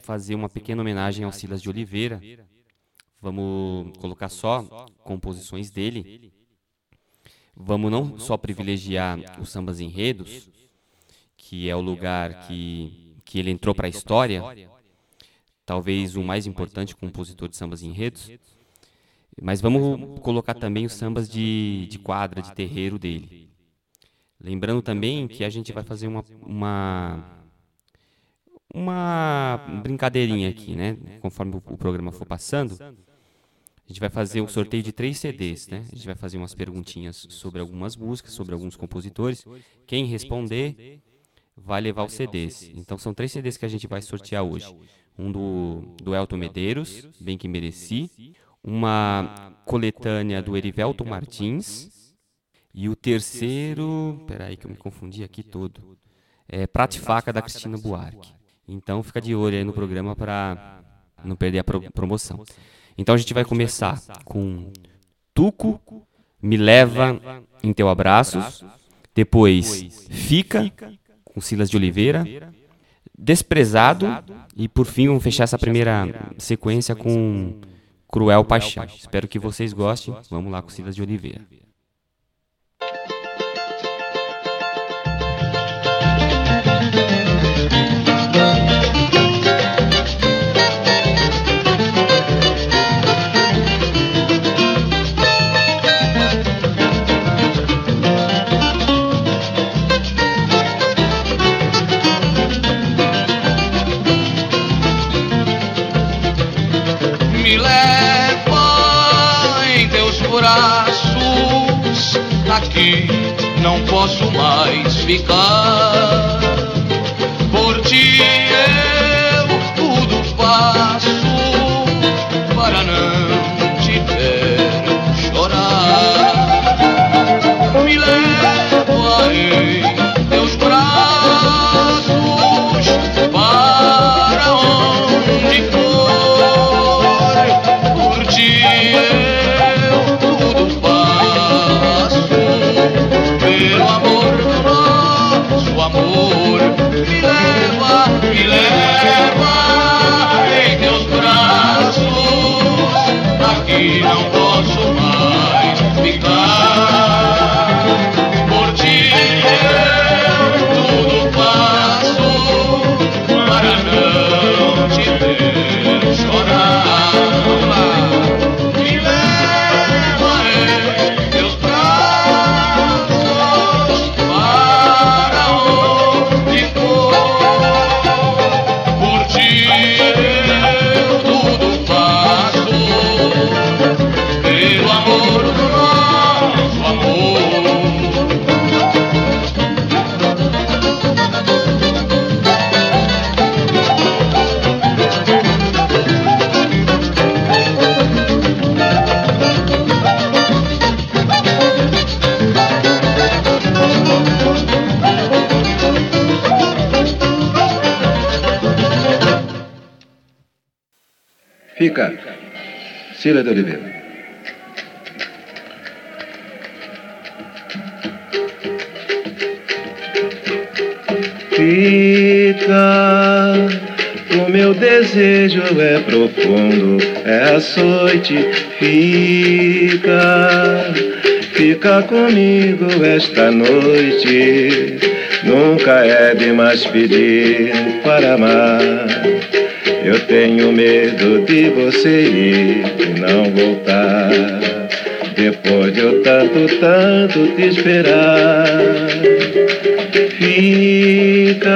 fazer uma pequena homenagem ao Silas de Oliveira. Vamos colocar só composições dele. Vamos não só privilegiar os sambas enredos, que é o lugar que, que ele entrou para a história, talvez o mais importante compositor de sambas enredos, mas vamos colocar também os sambas de, de quadra, de terreiro dele. Lembrando também que a gente vai fazer uma, uma, uma brincadeirinha aqui, né? Conforme o programa for passando, a gente vai fazer um sorteio de três CDs, né? A gente vai fazer umas perguntinhas sobre algumas músicas, sobre alguns compositores. Quem responder vai levar os CDs. Então são três CDs que a gente vai sortear hoje. Um do, do Elton Medeiros, Bem Que Mereci. Uma coletânea do Erivelto Martins e o terceiro, peraí que eu me confundi aqui todo, é Prate Faca da Cristina Buarque. Então fica de olho aí no programa para não perder a pro promoção. Então a gente vai começar com Tuco, Me Leva em Teu Abraços, depois Fica, com Silas de Oliveira, Desprezado e por fim vamos fechar essa primeira sequência com Cruel Paixão. Espero que vocês gostem. Vamos lá com Silas de Oliveira. Não posso mais ficar. Por ti Cila de Oliveira. Fica, o meu desejo é profundo, é açoite. Fica, fica comigo esta noite. Nunca é demais pedir para amar. Eu tenho medo de você ir e não voltar. Depois de eu tanto, tanto te esperar. Fica,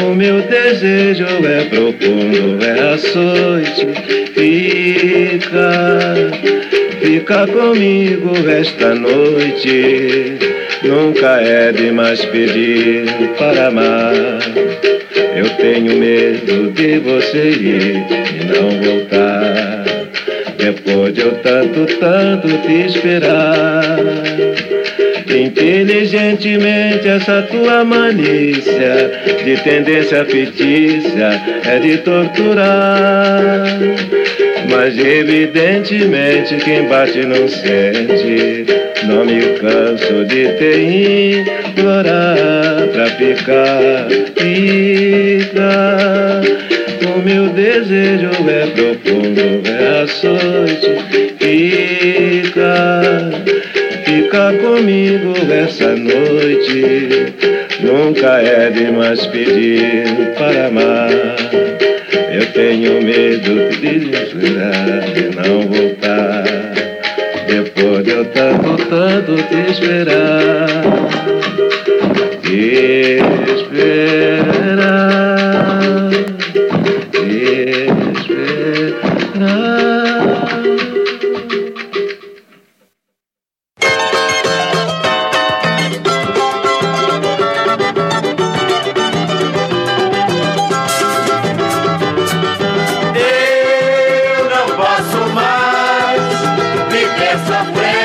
o meu desejo é profundo, é açoite. Fica, fica comigo esta noite. Nunca é demais pedir para amar. Eu tenho medo de você ir e não voltar. Depois de eu tanto, tanto te esperar. Inteligentemente essa tua malícia de tendência fictícia é de torturar. Mas evidentemente quem bate não sente, Não me canso de te implorar pra ficar, ficar. O meu desejo é profundo, é açoite, fica, fica comigo essa noite. Nunca é demais pedir para amar. Tenho medo de desesperar e não voltar. Depois de eu tanto, tanto te esperar. Esperar. Esperar. Posso mais. Viver sofrendo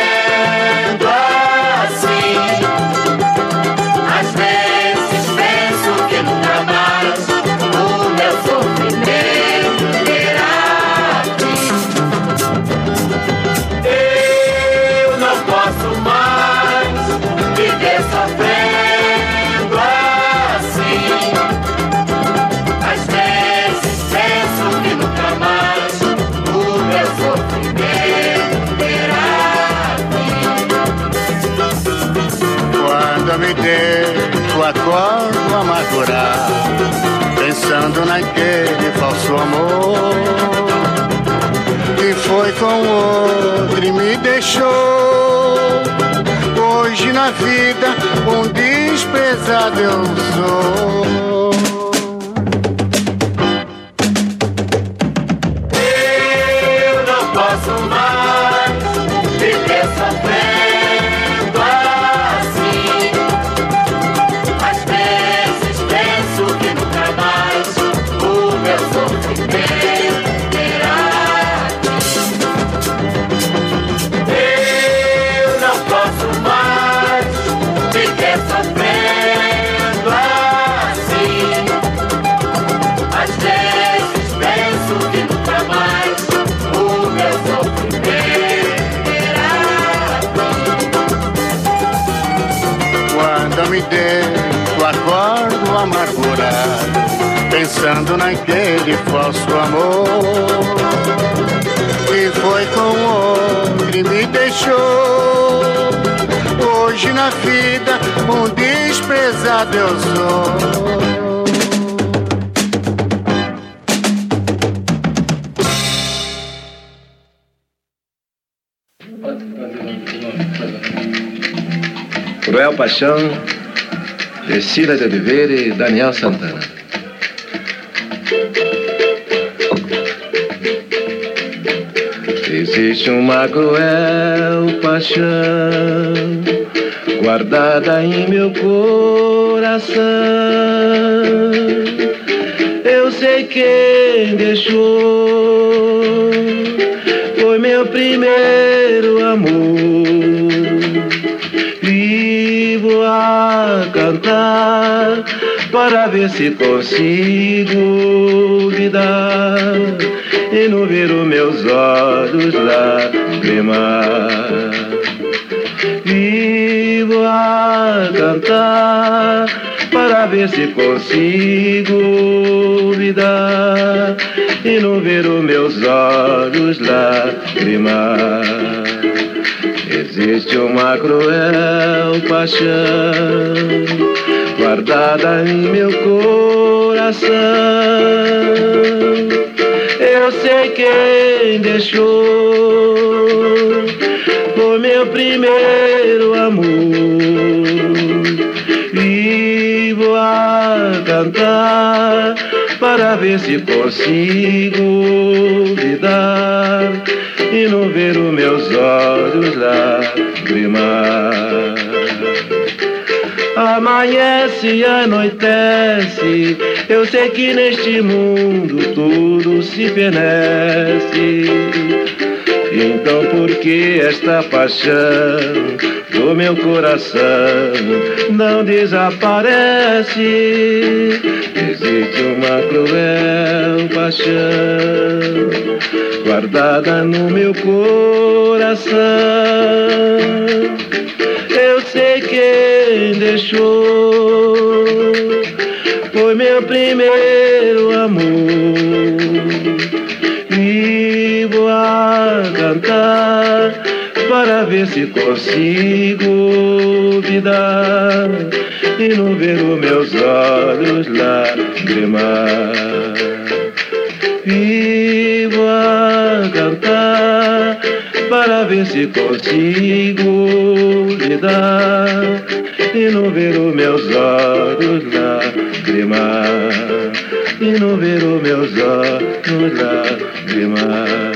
foi com outro e me deixou. Hoje na vida, um desprezado eu sou. Pensando naquele falso amor que foi com outro e me deixou. Hoje na vida, um desprezado eu sou. Cruel Paixão, Cecília de Oliveira e Daniel Santana. Existe uma cruel paixão guardada em meu coração. Eu sei quem deixou, foi meu primeiro amor vivo a cantar para ver se consigo lidar e não ver os meus olhos lagrimar. Vivo a cantar para ver se consigo lidar e não ver os meus olhos lagrimar. Existe uma cruel paixão guardada em meu coração. Eu sei quem deixou foi meu primeiro amor. Vivo a cantar para ver se consigo lidar e não ver os meus olhos lagrimar. Amanhece e anoitece, eu sei que neste mundo tudo se fenece. Então por que esta paixão do meu coração não desaparece? Existe uma cruel paixão guardada no meu coração. Eu sei quem deixou foi meu primeiro amor. Cantar para ver se consigo olvidar e não ver os meus olhos lagrimar. Vivo a cantar para ver se consigo lidar e não ver os meus olhos lagrimar e não ver os meus olhos lagrimar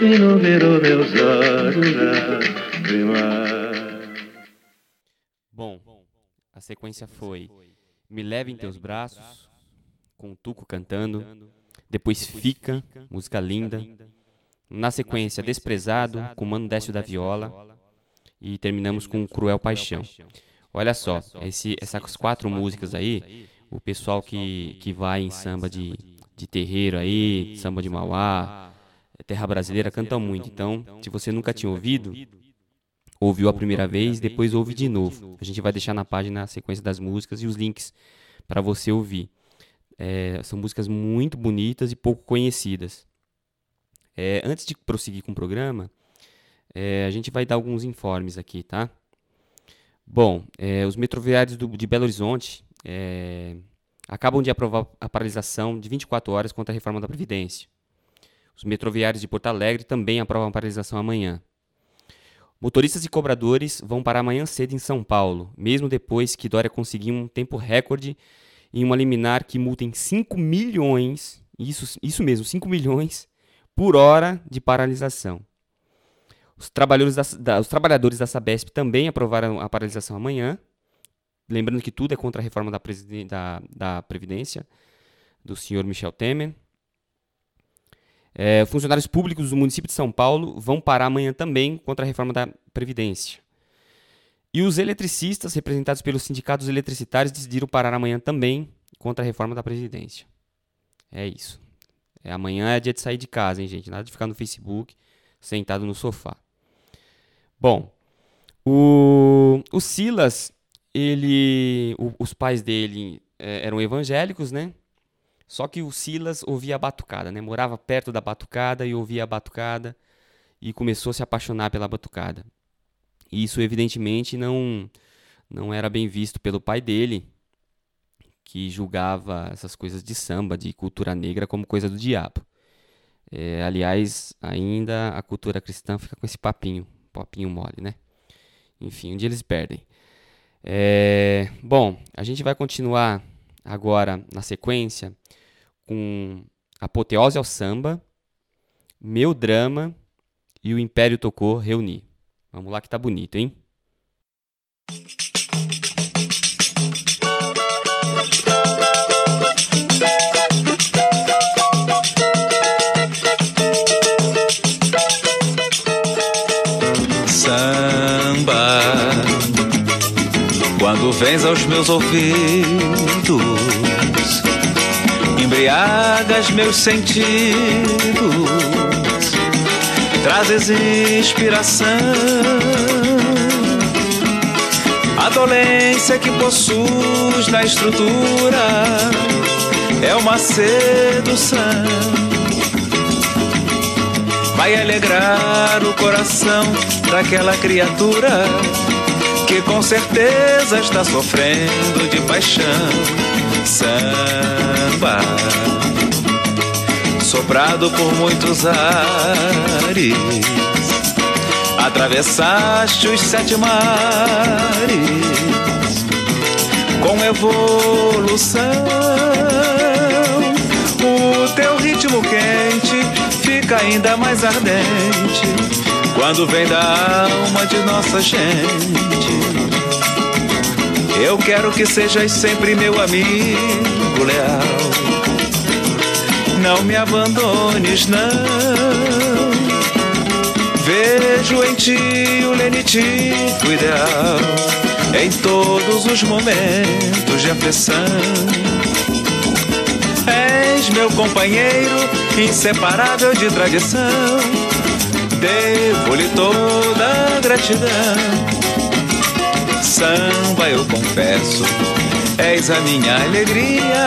e não ver os meus olhos lagrimar. Bom, a sequência foi Me Leve em Teus Braços, com o Tuco cantando. Depois Fica, música linda. Na sequência, Desprezado, com Mano Décio da Viola. E terminamos com Cruel Paixão. Olha só, esse, essas quatro músicas aí, o pessoal que, que vai em samba de, de terreiro aí, samba de Mauá, terra brasileira, cantam muito. Então, se você nunca tinha ouvido, ouviu a primeira vez, depois ouve de novo. A gente vai deixar na página a sequência das músicas e os links para você ouvir. É, são músicas muito bonitas e pouco conhecidas. É, antes de prosseguir com o programa, é, a gente vai dar alguns informes aqui, tá? Bom, é, os metroviários do, de Belo Horizonte é, acabam de aprovar a paralisação de 24 horas contra a reforma da Previdência. Os metroviários de Porto Alegre também aprovam paralisação amanhã. Motoristas e cobradores vão parar amanhã cedo em São Paulo, mesmo depois que Dória conseguiu um tempo recorde em uma liminar que multa em 5 milhões, isso, isso mesmo, 5 milhões por hora de paralisação. Os trabalhadores da, da, os trabalhadores da Sabesp também aprovaram a paralisação amanhã. Lembrando que tudo é contra a reforma da, da, da Previdência do senhor Michel Temer. É, funcionários públicos do município de São Paulo vão parar amanhã também contra a reforma da Previdência. E os eletricistas, representados pelos sindicatos eletricitários, decidiram parar amanhã também contra a reforma da Previdência. É isso. É, amanhã é dia de sair de casa, hein, gente? Nada de ficar no Facebook, sentado no sofá. Bom, o, o Silas, ele, o, os pais dele é, eram evangélicos, né? Só que o Silas ouvia a batucada, né? Morava perto da batucada e ouvia a batucada e começou a se apaixonar pela batucada. E isso evidentemente não não era bem visto pelo pai dele, que julgava essas coisas de samba, de cultura negra como coisa do diabo. É, aliás, ainda a cultura cristã fica com esse papinho, papinho mole, né? Enfim, um dia eles perdem. É, bom, a gente vai continuar agora na sequência com Apoteose ao Samba, Meu Drama e o Império Tocou Reunir. Vamos lá que tá bonito, hein? Samba, quando vens aos meus ouvidos, embriagas meus sentidos, trazes inspiração. A dolência que possuis na estrutura é uma sedução. Vai alegrar o coração daquela criatura que com certeza está sofrendo de paixão. Samba, soprado por muitos ares, atravessaste os sete mares com evolução. O teu ritmo quente fica ainda mais ardente quando vem da alma de nossa gente. Eu quero que sejas sempre meu amigo leal. Não me abandones, não. Vejo em ti o lenitivo ideal. Em todos os momentos de aflição. És meu companheiro, inseparável de tradição. Devo-lhe toda a gratidão. Samba, eu confesso, és a minha alegria.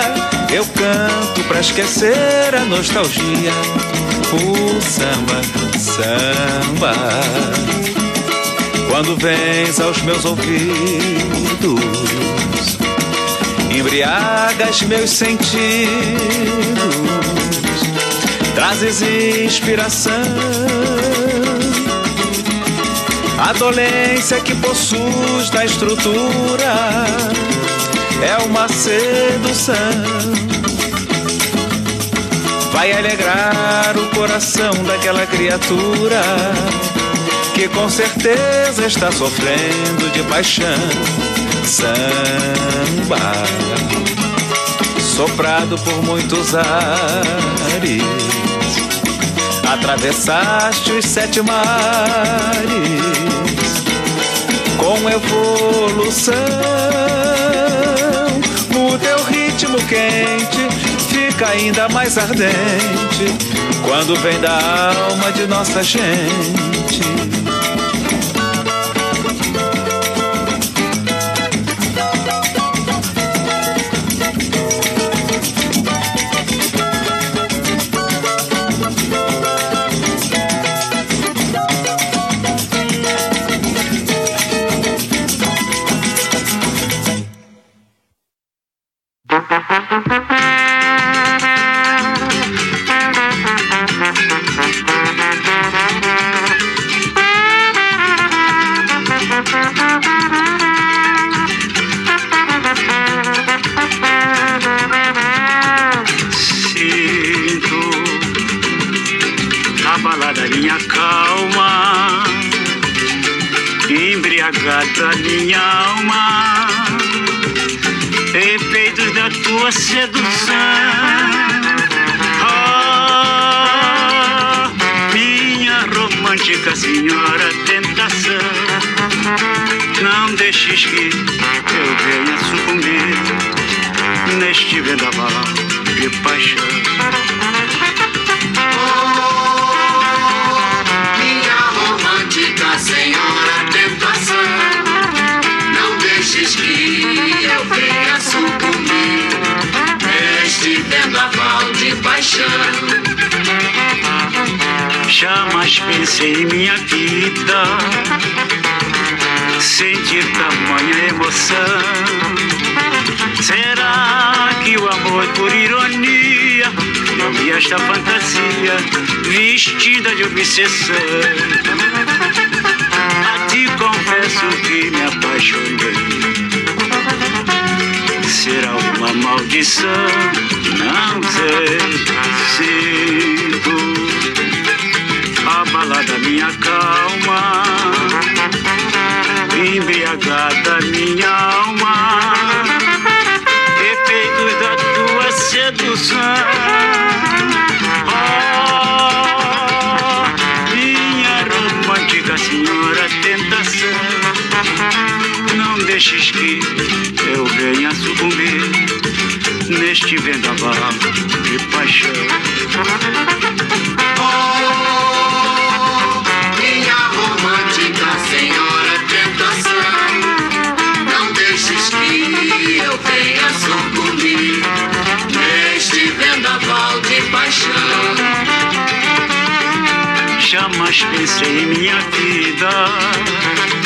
Eu canto pra esquecer a nostalgia. O samba, samba. Quando vens aos meus ouvidos, embriagas meus sentidos, trazes inspiração. A dolência que possuis da estrutura é uma sedução. Vai alegrar o coração daquela criatura que com certeza está sofrendo de paixão. Samba, soprado por muitos ares, atravessaste os sete mares com evolução. O teu ritmo quente fica ainda mais ardente quando vem da alma de nossa gente. Vendaval de paixão. Jamais pensei em minha vida sentir tamanha emoção. Será que o amor por ironia eu vi esta fantasia vestida de obsessão? A ti confesso que me apaixonei. Será uma maldição? Não sei. Sinto abalada minha calma, embriagada minha alma, efeitos da tua sedução. Deixes que eu venha sucumbir neste vendaval de paixão. Minha romântica senhora tentação, não deixes que eu venha sucumbir neste vendaval de paixão. Jamais pensei em minha vida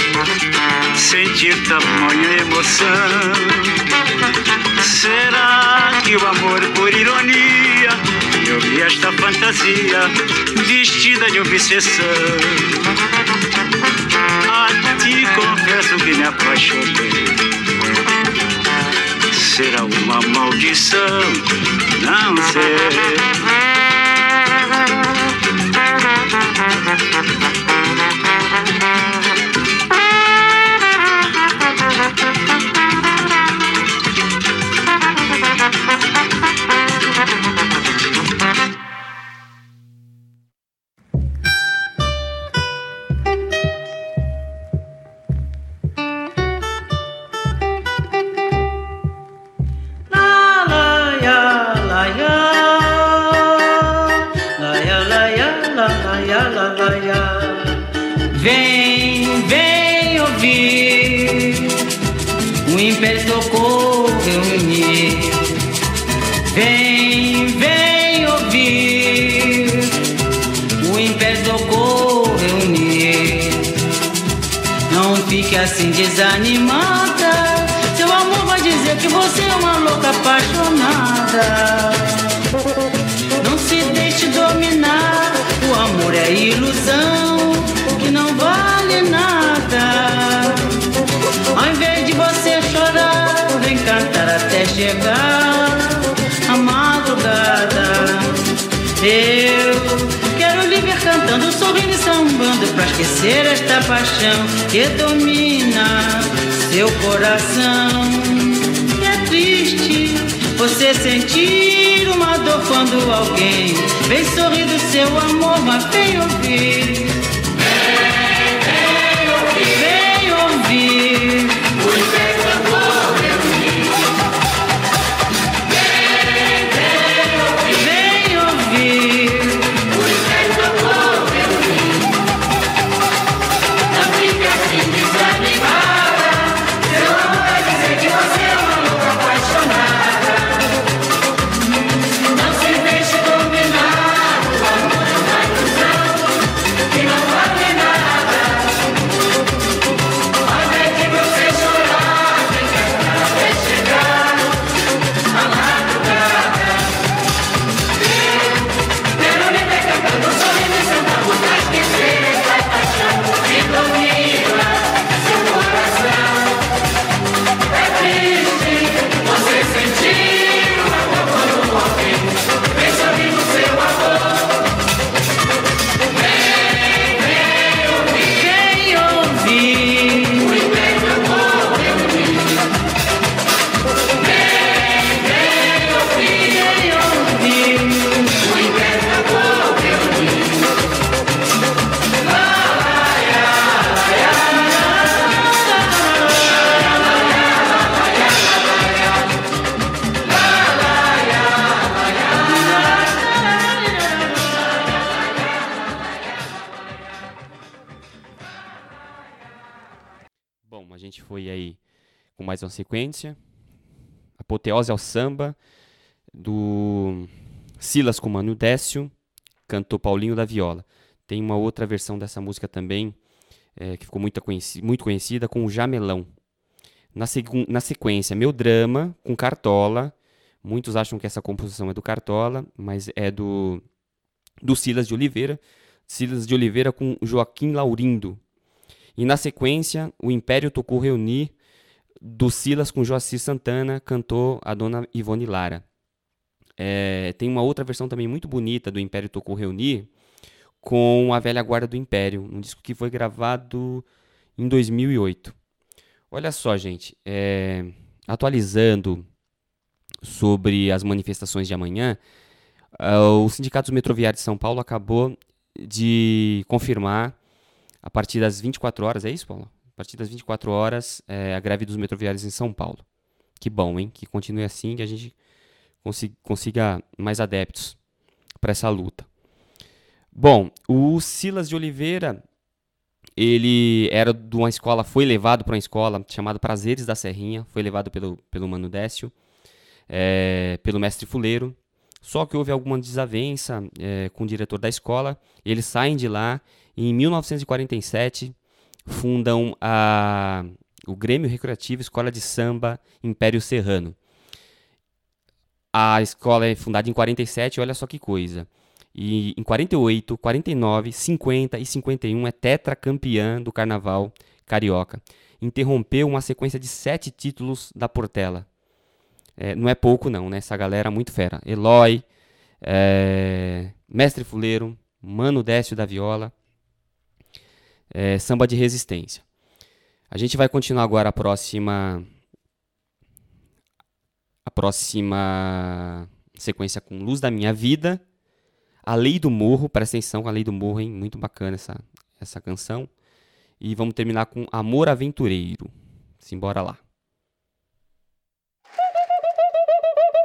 sentir tamanha emoção. Será que o amor por ironia eu vi esta fantasia vestida de obsessão? A ti confesso que me apaixonei. Será uma maldição? Não sei. Mais uma sequência. Apoteose ao samba, do Silas com Mano Décio, cantou Paulinho da Viola. Tem uma outra versão dessa música também, eh, que ficou muito, conheci muito conhecida, com o Jamelão. Na, na sequência, Meu Drama, com Cartola. Muitos acham que essa composição é do Cartola, mas é do, do Silas de Oliveira. Silas de Oliveira com Joaquim Laurindo. E na sequência, o Império tocou Reunir, do Silas com Joacir Santana, cantou a dona Ivone Lara. É, tem uma outra versão também muito bonita do Império tocou Reunir, com a Velha Guarda do Império, um disco que foi gravado em 2008. Olha só, gente, é, atualizando sobre as manifestações de amanhã, ah, o Sindicato dos Metroviários de São Paulo acabou de confirmar a partir das 24 horas, é isso, Paulo? A partir das 24 horas, é, a greve dos metroviários em São Paulo. Que bom, hein? Que continue assim, que a gente consi- consiga mais adeptos para essa luta. Bom, o Silas de Oliveira, ele era de uma escola, foi levado para uma escola chamada Prazeres da Serrinha, foi levado pelo, pelo Mano Décio, é, pelo mestre Fuleiro. Só que houve alguma desavença é, com o diretor da escola, eles saem de lá e em 1947 fundam a, o Grêmio Recreativo Escola de Samba Império Serrano. A escola é fundada em 47, olha só que coisa. E em 48, 49, 50 e 51 é tetracampeã do Carnaval Carioca. Interrompeu uma sequência de sete títulos da Portela. É, não é pouco não, né? Essa galera é muito fera. Eloy, é, Mestre Fuleiro, Mano Décio da Viola, é, Samba de Resistência. A gente vai continuar agora a próxima a próxima sequência com Luz da Minha Vida, A Lei do Morro, presta atenção com A Lei do Morro, hein? Muito bacana essa, essa canção. E vamos terminar com Amor Aventureiro. Simbora lá.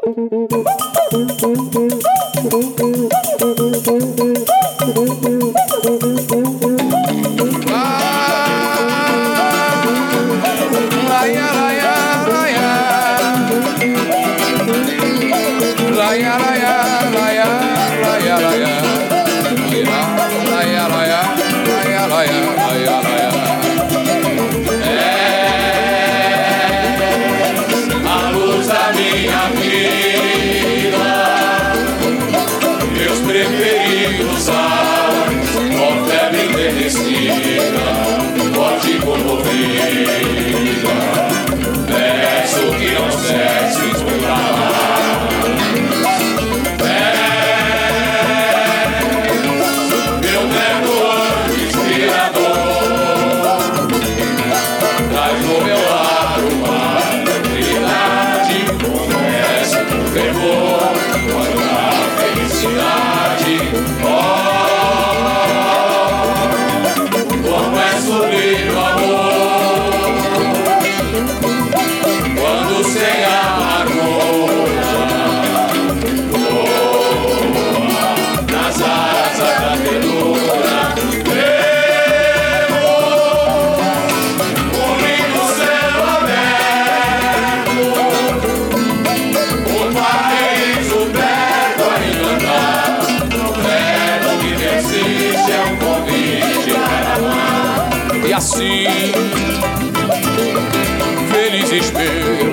É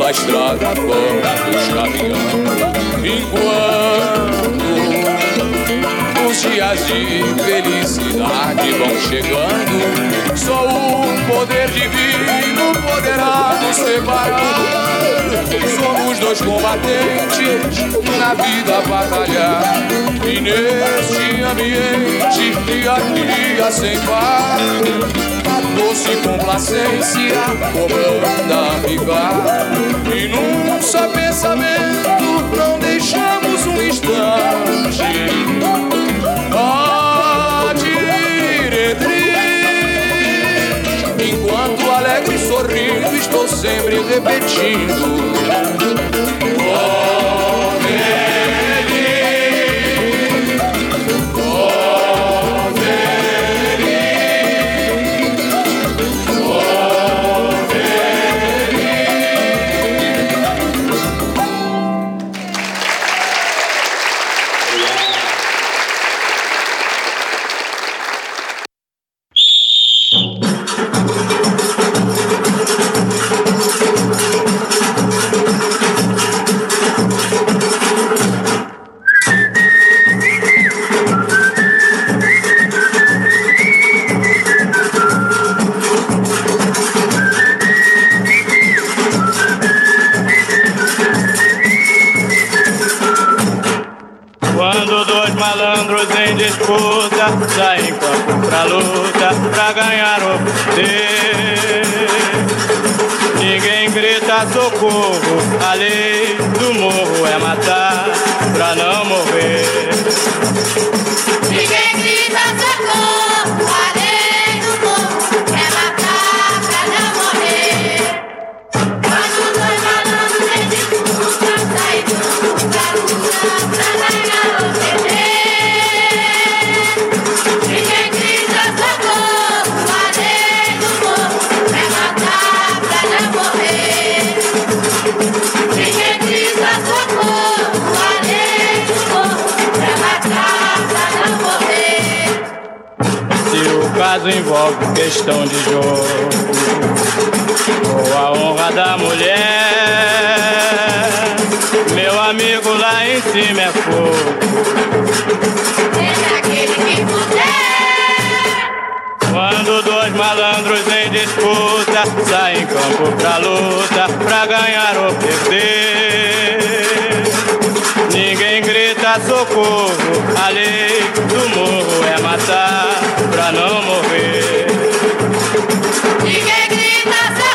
A estrada fora dos caminhões. Enquanto os dias de felicidade vão chegando, só o poder divino poderá nos separar. Somos dois combatentes na vida batalhar. E neste ambiente, dia a dia sem par doce complacência, cobrando a ficar. E num só pensamento não deixamos um instante. Enquanto alegre sorrindo, estou sempre repetindo. Oh. disputa, sai em campo pra luta, pra ganhar ou perder. Ninguém grita socorro, a lei do morro é matar pra não morrer. Ninguém grita socorro.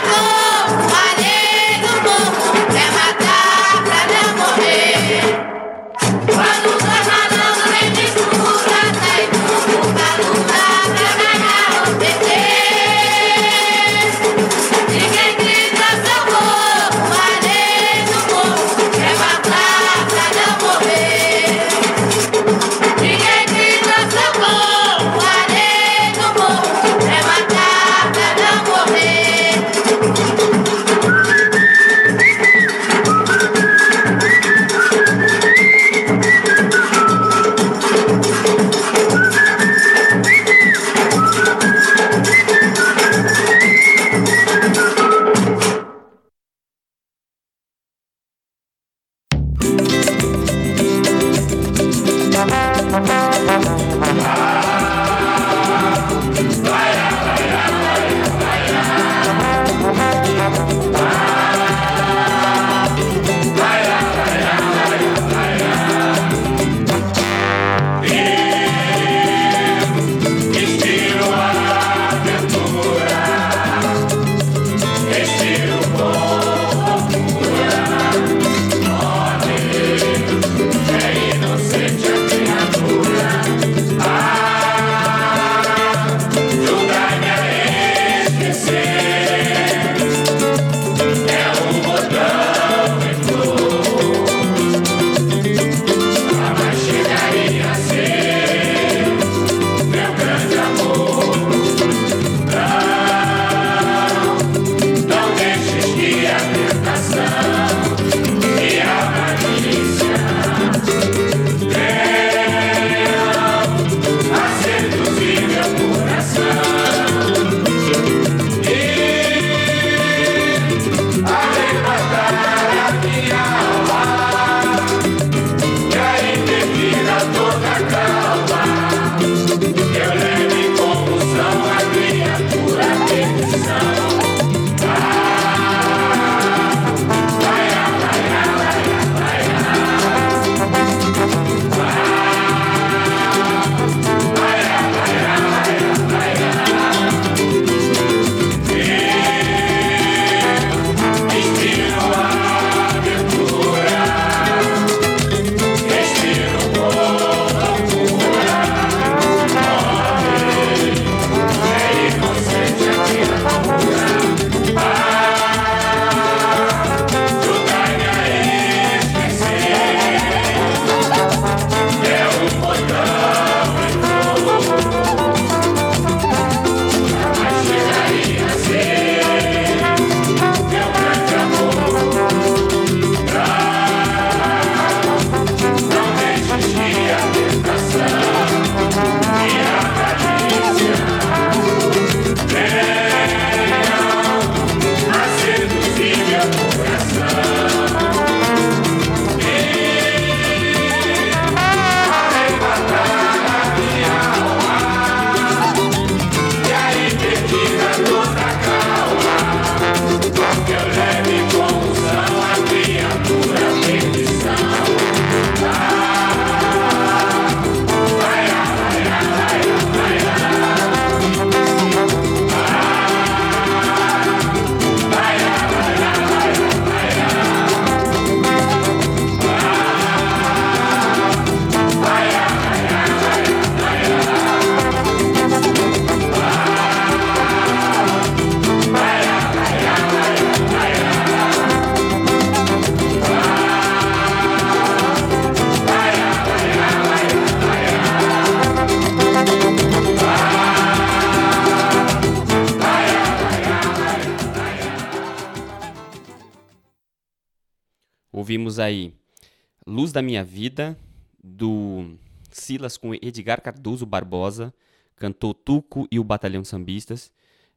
Da Minha Vida, do Silas com Edgar Cardoso Barbosa, cantou Tuco e o Batalhão Sambistas.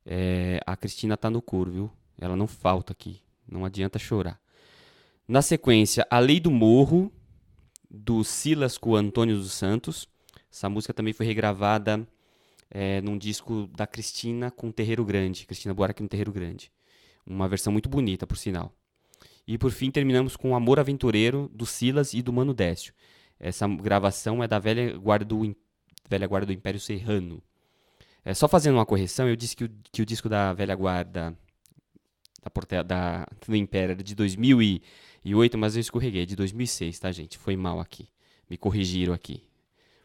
É, a Cristina tá no coro, viu? Ela não falta aqui, não adianta chorar. Na sequência, A Lei do Morro, do Silas com Antônio dos Santos. Essa música também foi regravada é, num disco da Cristina com Terreiro Grande, Cristina Buarque no Terreiro Grande. Uma versão muito bonita, por sinal. E por fim terminamos com Amor Aventureiro, do Silas e do Mano Décio. Essa gravação é da velha guarda do, velha guarda do Império Serrano. É, só fazendo uma correção, eu disse que o, que o disco da velha guarda da, da, do Império era de 2008, mas eu escorreguei, é de 2006, tá, gente? Foi mal aqui. Me corrigiram aqui.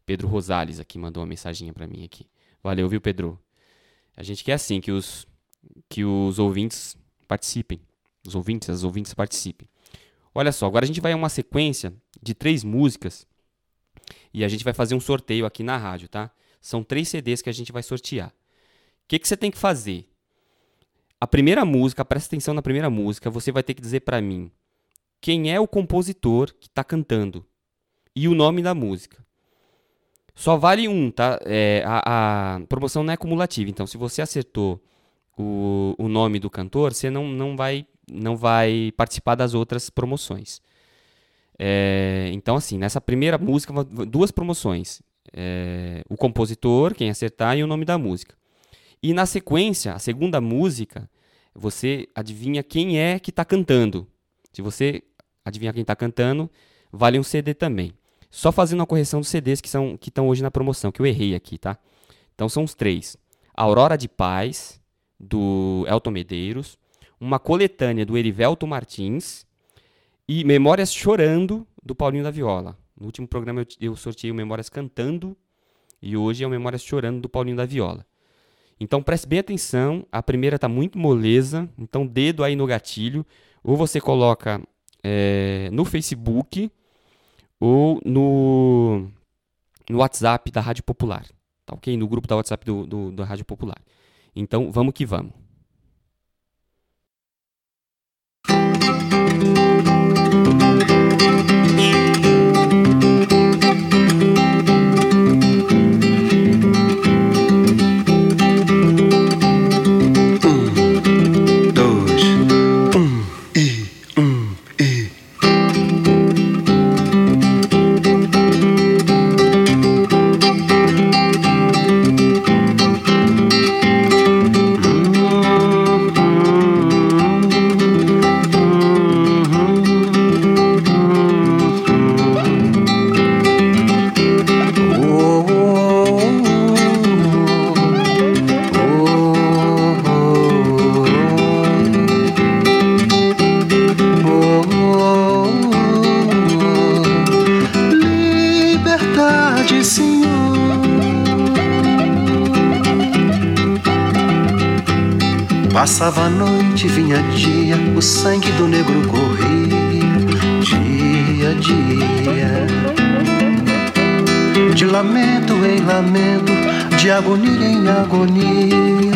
Pedro Rosales aqui mandou uma mensaginha pra mim aqui. Valeu, viu, Pedro? A gente quer assim que os que os ouvintes participem. Os ouvintes, as ouvintes participem. Olha só, agora a gente vai a uma sequência de três músicas e a gente vai fazer um sorteio aqui na rádio, tá? São três CDs que a gente vai sortear. O que, que você tem que fazer? A primeira música, presta atenção na primeira música, você vai ter que dizer pra mim quem é o compositor que tá cantando e o nome da música. Só vale um, tá? É, a, a promoção não é cumulativa, então se você acertou o, o nome do cantor, você não, não, vai, não vai participar das outras promoções. É, então, assim, nessa primeira música, duas promoções. É, o compositor, quem acertar, e o nome da música. E na sequência, a segunda música, você adivinha quem é que está cantando. Se você adivinhar quem está cantando, vale um CD também. Só fazendo uma correção dos CDs que são que estão hoje na promoção, que eu errei aqui, tá? Então são os três: Aurora de Paz, do Elton Medeiros, uma coletânea do Erivelto Martins e Memórias Chorando, do Paulinho da Viola. No último programa eu, eu sorteei o Memórias Cantando e hoje é o Memórias Chorando, do Paulinho da Viola. Então preste bem atenção, a primeira está muito moleza, então dedo aí no gatilho, ou você coloca eh, no Facebook ou no, no WhatsApp da Rádio Popular, tá ok? No grupo da WhatsApp do, do, da Rádio Popular. Então vamos que vamos. Passava a noite, vinha dia, o sangue do negro corria, dia a dia. De lamento em lamento, de agonia em agonia,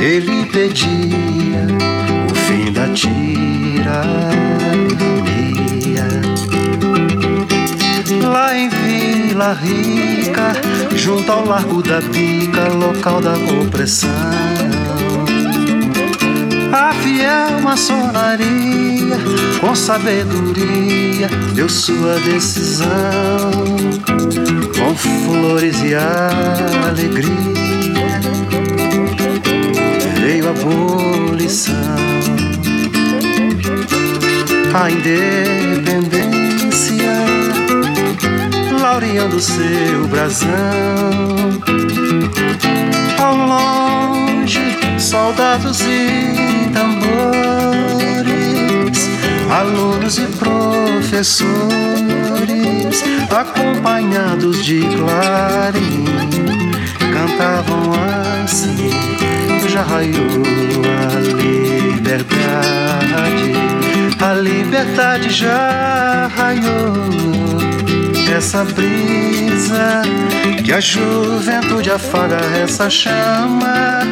ele pedia o fim da tirania. Lá em Vila Rica, junto ao Largo da Pica, local da opressão. Fiel maçonaria, com sabedoria, deu sua decisão, com flores e alegria, veio a abolição, a independência, laureando seu brasão, ao longe, soldados e tambores, alunos e professores, acompanhados de clarim, cantavam assim: já raiou a liberdade, a liberdade já raiou. Essa brisa que a juventude afaga essa chama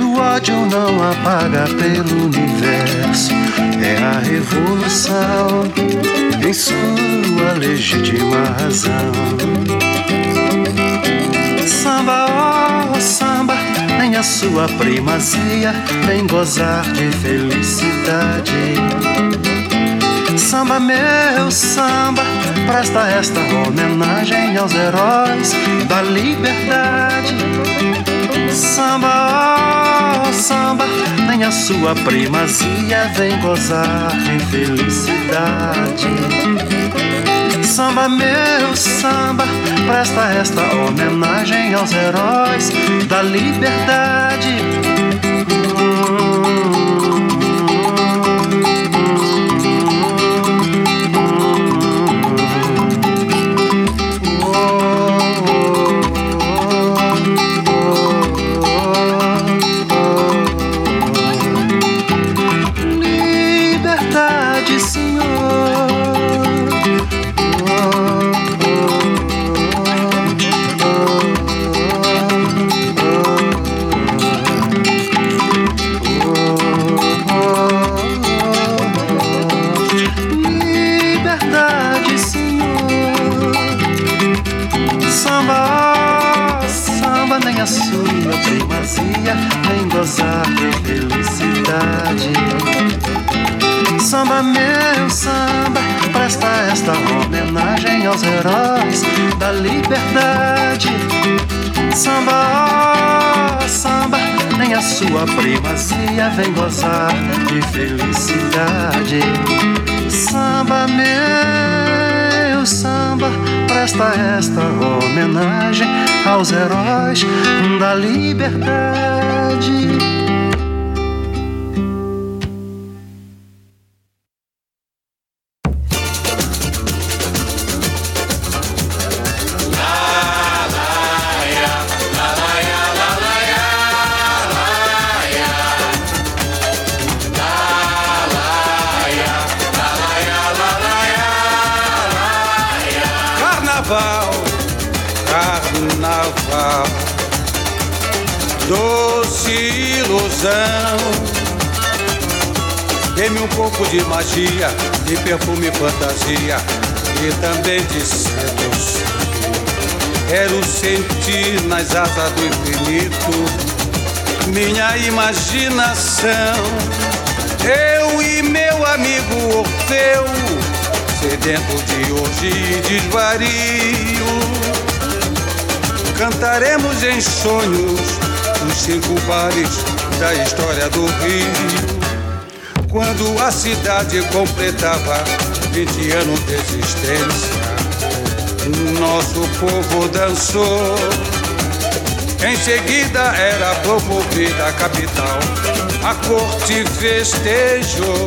o ódio não apaga pelo universo. É a revolução em sua legítima razão. Samba, ó samba, nem a sua primazia, vem gozar de felicidade. Samba, meu samba, presta esta homenagem aos heróis da liberdade. Samba, oh, samba, nem a sua primazia vem gozar de felicidade. Samba, meu samba, presta esta homenagem aos heróis da. Liberdade, Samba, meu samba, presta esta homenagem aos heróis da liberdade. Samba, oh, samba, nem a sua primazia vem gozar de felicidade. Samba, meu samba, presta esta homenagem aos heróis da liberdade. Magia, de perfume e fantasia, e também de sedução. Quero sentir nas asas do infinito minha imaginação. Eu e meu amigo Orfeu sedento de hoje e desvario. Cantaremos em sonhos os cinco bares da história do Rio. Quando a cidade completava 20 anos de existência, nosso povo dançou. Em seguida era promovida a capital, a corte festejou.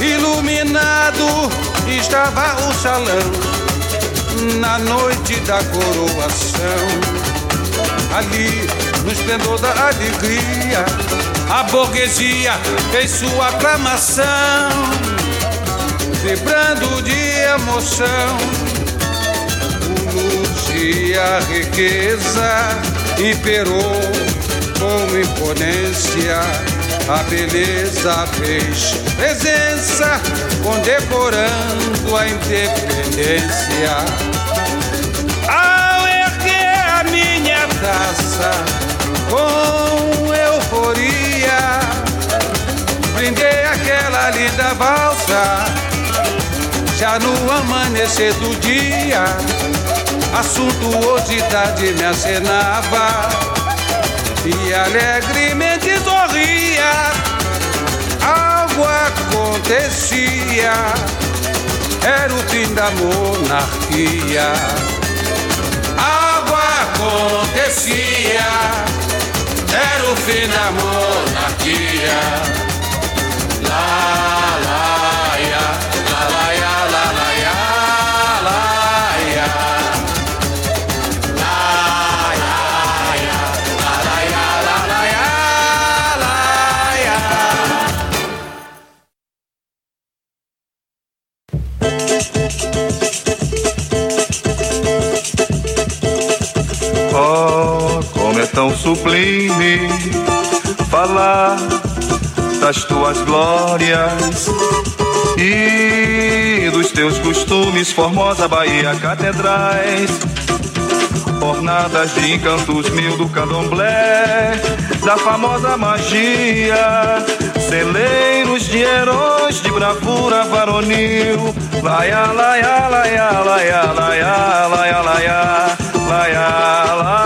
Iluminado estava o salão, na noite da coroação. Ali, no esplendor da alegria, a burguesia fez sua aclamação, vibrando de emoção. O luxo e a riqueza imperou com imponência. A beleza fez presença, condecorando a independência. Ao erguer a minha taça com linda valsa. Já no amanhecer do dia, a suntuosidade me acenava e alegremente sorria. Algo acontecia, era o fim da monarquia. Algo acontecia, era o fim da monarquia. Lá, sublime falar das tuas glórias e dos teus costumes, Formosa Bahia, catedrais, ornadas de encantos mil do candomblé, da famosa magia, celeiros de heróis de bravura varonil, laia, laia, laia, laia, laia, laia, laia, laia, laia,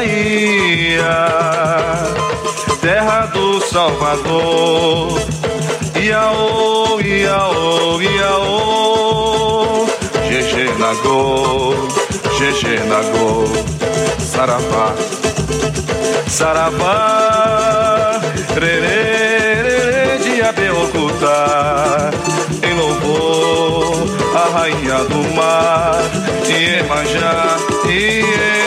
Bahia, terra do Salvador. Iaô, iaô, iaô, GG Nagô, GG Nagô, Saravá, Saravá, Rerê, de Abeokuta, em louvor a rainha do mar, Iemanjá, Iemanjá.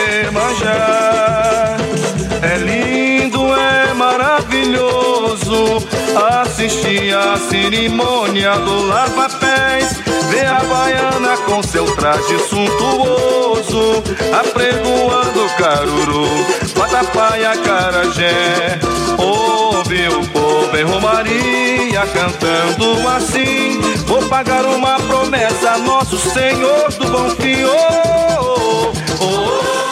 Assistir a cerimônia do lava-pés. Ver a baiana com seu traje suntuoso, apregoando caruru, batapaia, carajé. Ouve o povo em Romaria cantando assim. Vou pagar uma promessa a nosso Senhor do Bom Fim. Oh, oh, oh,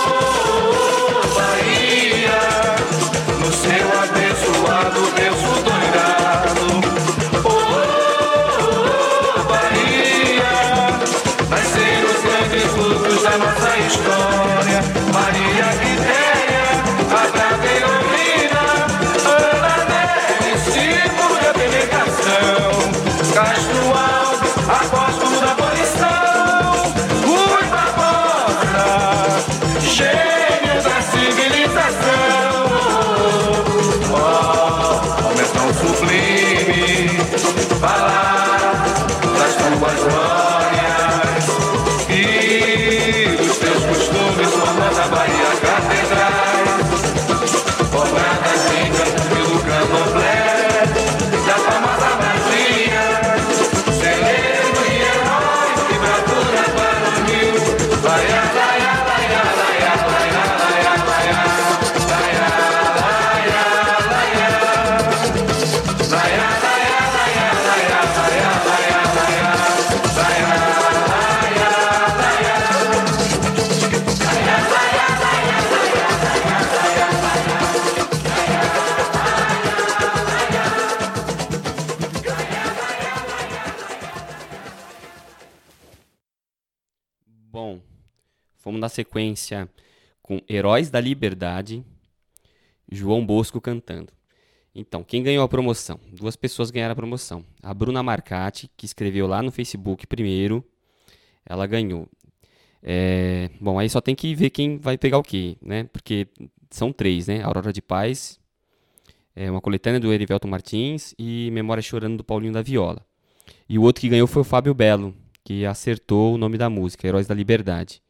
Bom, fomos na sequência com Heróis da Liberdade, João Bosco cantando. Então, quem ganhou a promoção? Duas pessoas ganharam a promoção. A Bruna Marcati, que escreveu lá no Facebook primeiro, ela ganhou. É, bom, aí só tem que ver quem vai pegar o quê, né? Porque são três, né? Aurora de Paz, é uma coletânea do Erivelto Martins e Memória Chorando do Paulinho da Viola. E o outro que ganhou foi o Fábio Belo, que acertou o nome da música, Heróis da Liberdade.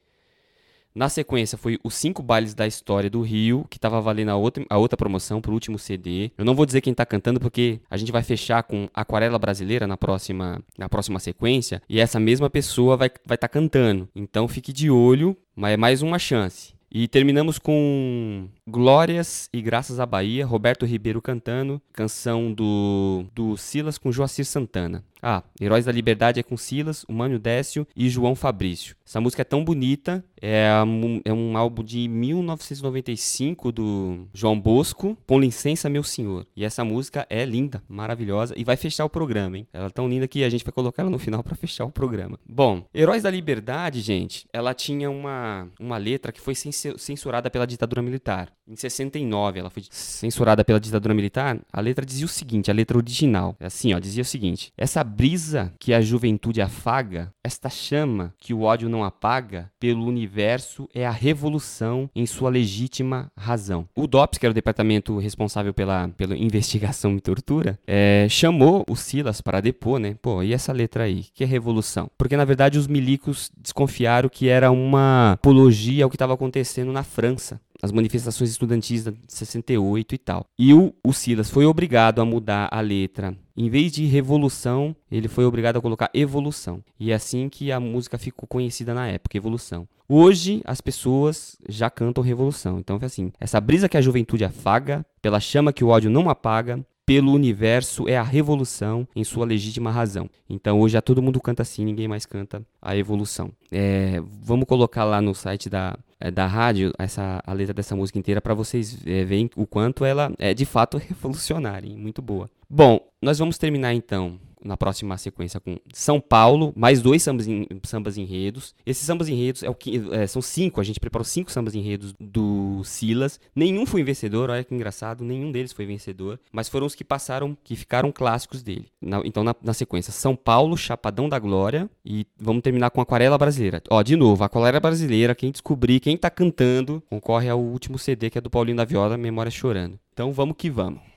Na sequência foi os cinco bailes da história do Rio, que estava valendo a outra, a outra promoção pro último CD. Eu não vou dizer quem tá cantando, porque a gente vai fechar com Aquarela Brasileira na próxima, na próxima sequência, e essa mesma pessoa vai estar vai tá cantando. Então fique de olho, mas é mais uma chance. E terminamos com Glórias e Graças à Bahia, Roberto Ribeiro cantando, canção do, do Silas com Joacir Santana. Ah, Heróis da Liberdade é com Silas, o Mânio Décio e João Fabrício. Essa música é tão bonita, é um, é um álbum de 1995 do João Bosco, Com Licença Meu Senhor. E essa música é linda, maravilhosa e vai fechar o programa, hein? Ela é tão linda que a gente vai colocar ela no final para fechar o programa. Bom, Heróis da Liberdade, gente, ela tinha uma, uma letra que foi censurada pela ditadura militar. Em 69, ela foi censurada pela ditadura militar. A letra dizia o seguinte, a letra original, é assim, ó, dizia o seguinte: Essa brisa que a juventude afaga, esta chama que o ódio não apaga, pelo universo é a revolução em sua legítima razão. O DOPS, que era o departamento responsável pela, pela investigação e tortura, é, chamou o Silas para depor, né? Pô, e essa letra aí? Que é revolução? Porque na verdade os milicos desconfiaram que era uma apologia ao que estava acontecendo na França as manifestações estudantis de 68 e tal. E o, o Silas foi obrigado a mudar a letra. Em vez de revolução, ele foi obrigado a colocar evolução. E é assim que a música ficou conhecida na época, evolução. Hoje as pessoas já cantam revolução. Então é assim, essa brisa que a juventude afaga, pela chama que o ódio não apaga, pelo universo é a revolução em sua legítima razão. Então hoje já todo mundo canta assim, ninguém mais canta a evolução. É, vamos colocar lá no site da, é, da rádio essa, a letra dessa música inteira para vocês é, verem o quanto ela é de fato revolucionária, hein? muito boa. Bom, nós vamos terminar então na próxima sequência com São Paulo, mais dois sambas, em, sambas enredos. Esses sambas enredos é o que, é, são cinco, a gente preparou cinco sambas enredos do Silas. Nenhum foi vencedor, olha que engraçado, nenhum deles foi vencedor, mas foram os que passaram, que ficaram clássicos dele. Na, então, na, na, sequência, São Paulo, Chapadão da Glória e vamos terminar com Aquarela Brasileira. Ó, de novo, Aquarela Brasileira, quem descobrir, quem tá cantando, concorre ao último CD que é do Paulinho da Viola, Memória Chorando. Então, vamos que vamos.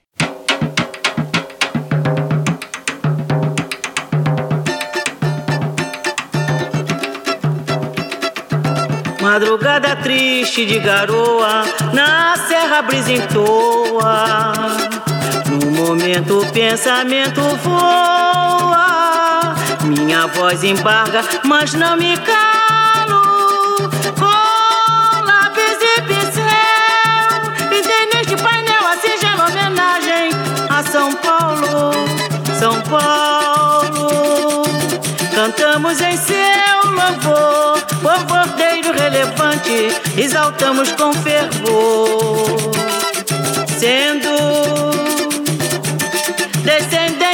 Madrugada triste de garoa, na serra brisa entoa. No momento o pensamento voa. Minha voz embarga, mas não me calo. Com lápis e pincel, pintei neste painel a singela homenagem a São Paulo, São Paulo. Cantamos em seu louvor, exaltamos com fervor. Sendo descendentes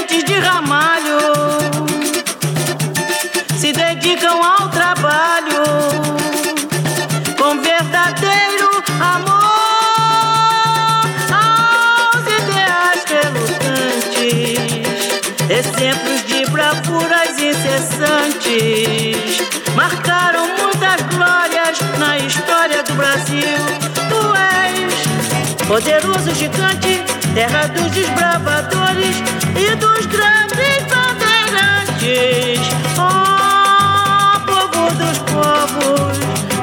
poderoso gigante, terra dos desbravadores e dos grandes bandeirantes. Oh, povo dos povos,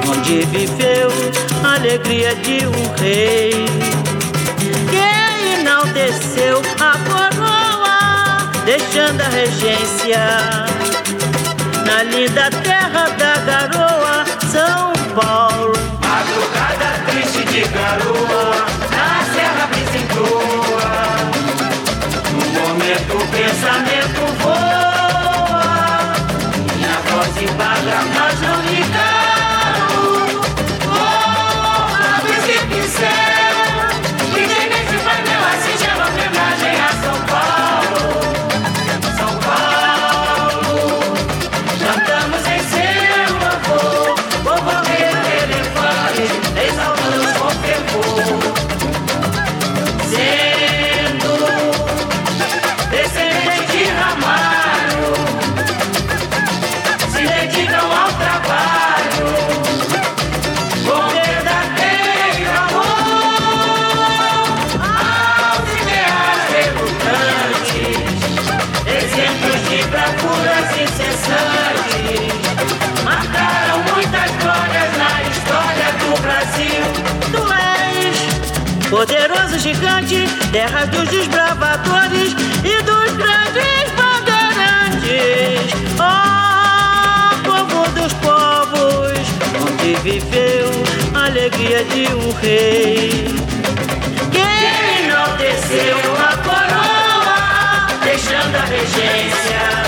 onde viveu a alegria de um rei que enalteceu a coroa, deixando a regência na linda terra da garoa, São Paulo. Madrugada triste de garoa, terra dos desbravadores e dos grandes bandeirantes. Ó povo dos povos, onde viveu a alegria de um rei. Quem enalteceu a coroa, deixando a regência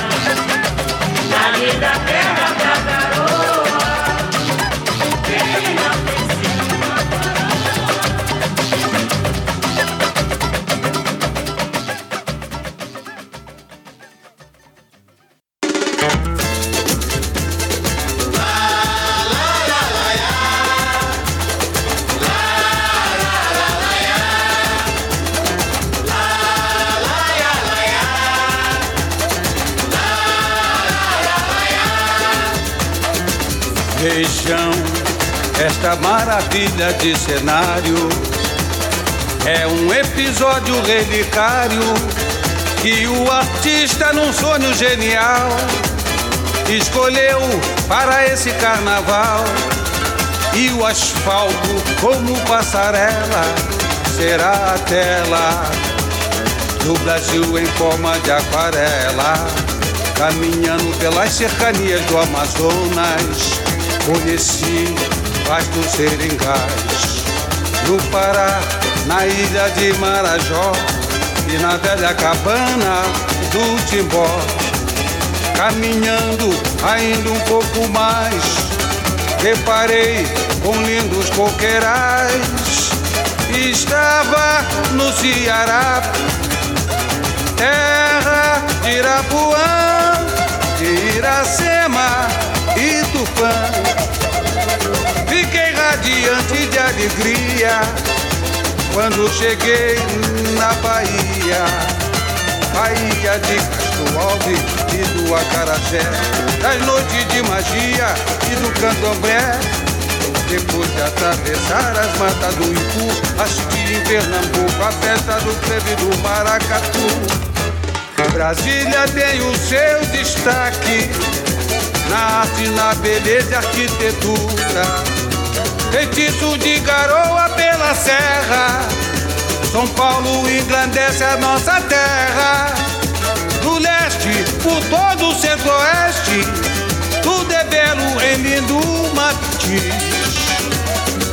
maravilha de cenário. É um episódio relicário que o artista, num sonho genial, escolheu para esse carnaval. E o asfalto, como passarela, será a tela do Brasil em forma de aquarela. Caminhando pelas cercanias do Amazonas, conheci vastos seringais. No Pará, na ilha de Marajó e na velha cabana do Timbó. Caminhando ainda um pouco mais, reparei com lindos coqueirais. Estava no Ceará, terra de Irapuã, de Iracema e Tupã. Radiante de alegria quando cheguei na Bahia. Bahia de Castro Alves e do Acarajé, das noites de magia e do candomblé. Depois de atravessar as matas do Ipu, assisti em Pernambuco a festa do frevo do Maracatu. Brasília tem o seu destaque na arte, na beleza e arquitetura. Feitiço de garoa pela serra. São Paulo engrandece a nossa terra. Do leste por todo o centro-oeste, tudo é belo em lindo matiz.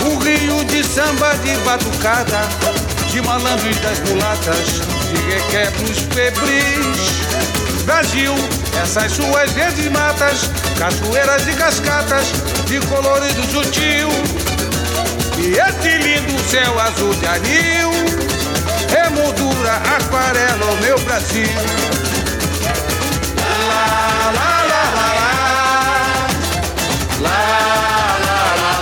O rio de samba de batucada, de malandros das mulatas, de requebros febris. Brasil, essas suas verdes matas, cachoeiras e cascatas, de colorido sutil. E esse lindo céu azul de anil, remoldura, aquarela, o meu Brasil. Lá, lá, lá, lá, lá. Lá, lá, lá,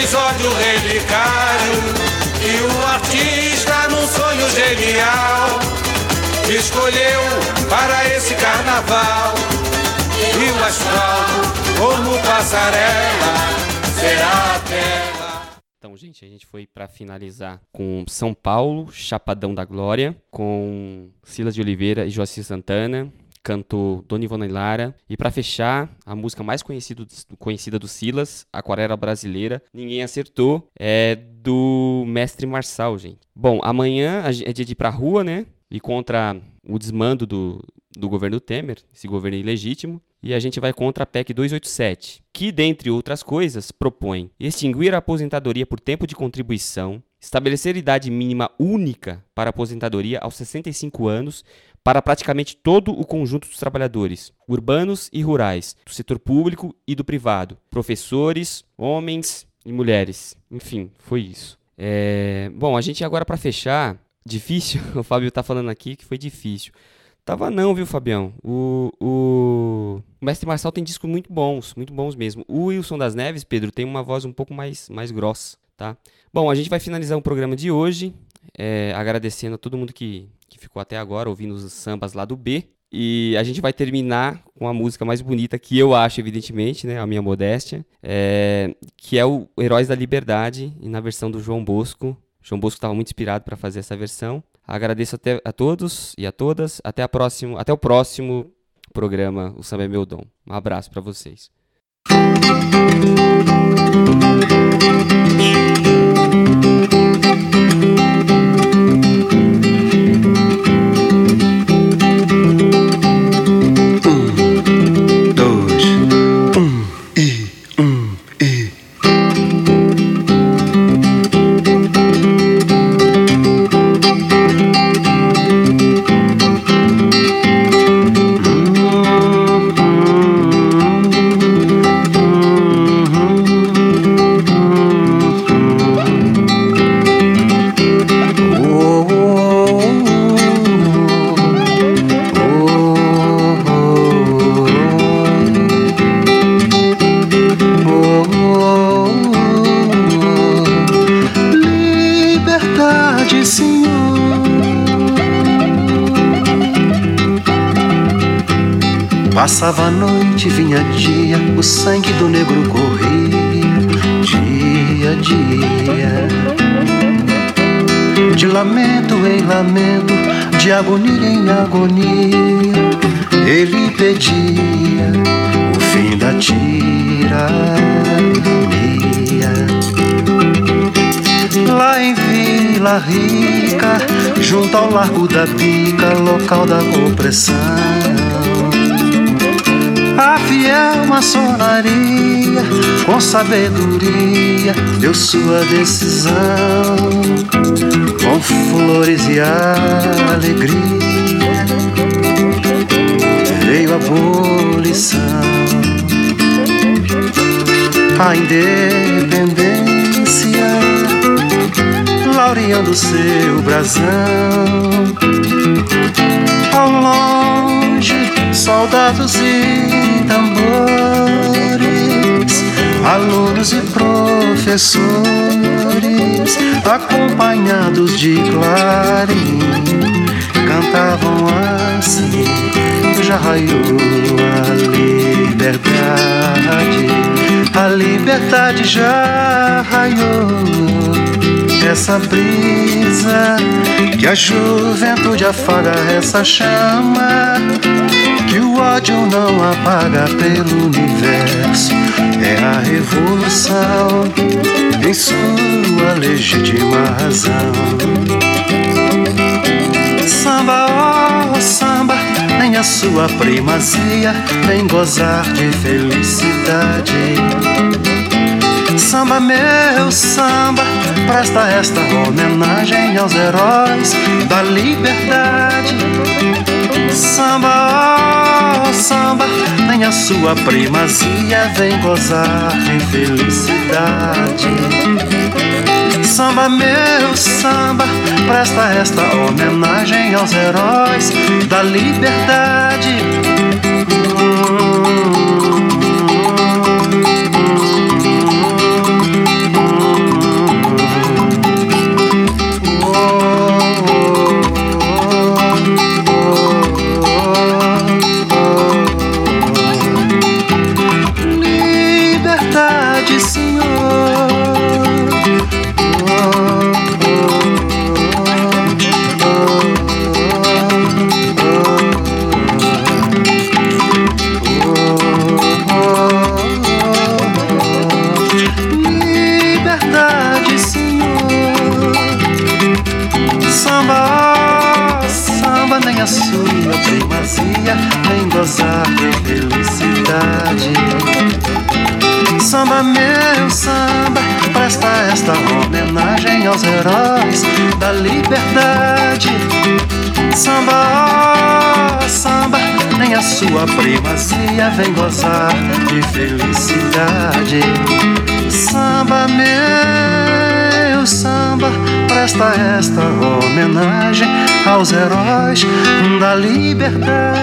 episódio relicário. E o artista, num sonho genial, escolheu para esse carnaval. E o asfalto, como passarela, será a. Então, gente, a gente foi pra finalizar com São Paulo, Chapadão da Glória, com Silas de Oliveira e Joacir Santana, cantou Dona Ivone Lara. E pra fechar, a música mais conhecido, conhecida do Silas, Aquarela Brasileira, ninguém acertou, é do Mestre Marçal, gente. Bom, amanhã é dia de ir pra rua, né? E contra o desmando do, do governo Temer, esse governo ilegítimo. E a gente vai contra a PEC 287, que, dentre outras coisas, propõe extinguir a aposentadoria por tempo de contribuição, estabelecer idade mínima única para aposentadoria aos 65 anos para praticamente todo o conjunto dos trabalhadores, urbanos e rurais, do setor público e do privado, professores, homens e mulheres. Enfim, foi isso. É, Bom, a gente agora para fechar, difícil, o Fábio tá falando aqui que foi difícil. Tava não, viu, Fabião? O, o... o Mestre Marçal tem discos muito bons, muito bons mesmo. O Wilson das Neves, Pedro, tem uma voz um pouco mais, mais grossa, tá? Bom, a gente vai finalizar o programa de hoje, é, agradecendo a todo mundo que, que ficou até agora ouvindo os sambas lá do B. E a gente vai terminar com a música mais bonita que eu acho, evidentemente, né? A minha modéstia. é, que é o Heróis da Liberdade, e na versão do João Bosco. João Bosco estava muito inspirado para fazer essa versão. Agradeço até a todos e a todas. Até, a próximo, até o próximo programa O Samba é Meu Dom. Um abraço para vocês. Passava a noite, vinha dia, o sangue do negro corria, dia a dia. De lamento em lamento, de agonia em agonia, ele pedia o fim da tirania. Lá em Vila Rica, junto ao Largo da Pica, local da opressão. Fiel maçonaria, com sabedoria, deu sua decisão. Com flores e alegria, veio a abolição. A independência, laureando seu brasão. Ao longe, soldados e tambores, alunos e professores, acompanhados de clarim, cantavam assim: já raiou a liberdade, a liberdade já raiou essa brisa que a juventude afaga essa chama que o ódio não apaga pelo universo. É a revolução em sua legítima razão. Samba oh samba nem a sua primazia vem gozar de felicidade. Samba, meu samba, presta esta homenagem aos heróis da liberdade. Samba, oh, samba, nem a sua primazia vem gozar de felicidade. Samba, meu samba, presta esta homenagem aos heróis da. Liberdade, primazia, nem gozar de felicidade. Samba, meu samba, presta esta homenagem aos heróis da liberdade. Samba, samba, nem a sua primazia vem gozar de felicidade. Samba, meu samba presta esta homenagem aos heróis da liberdade.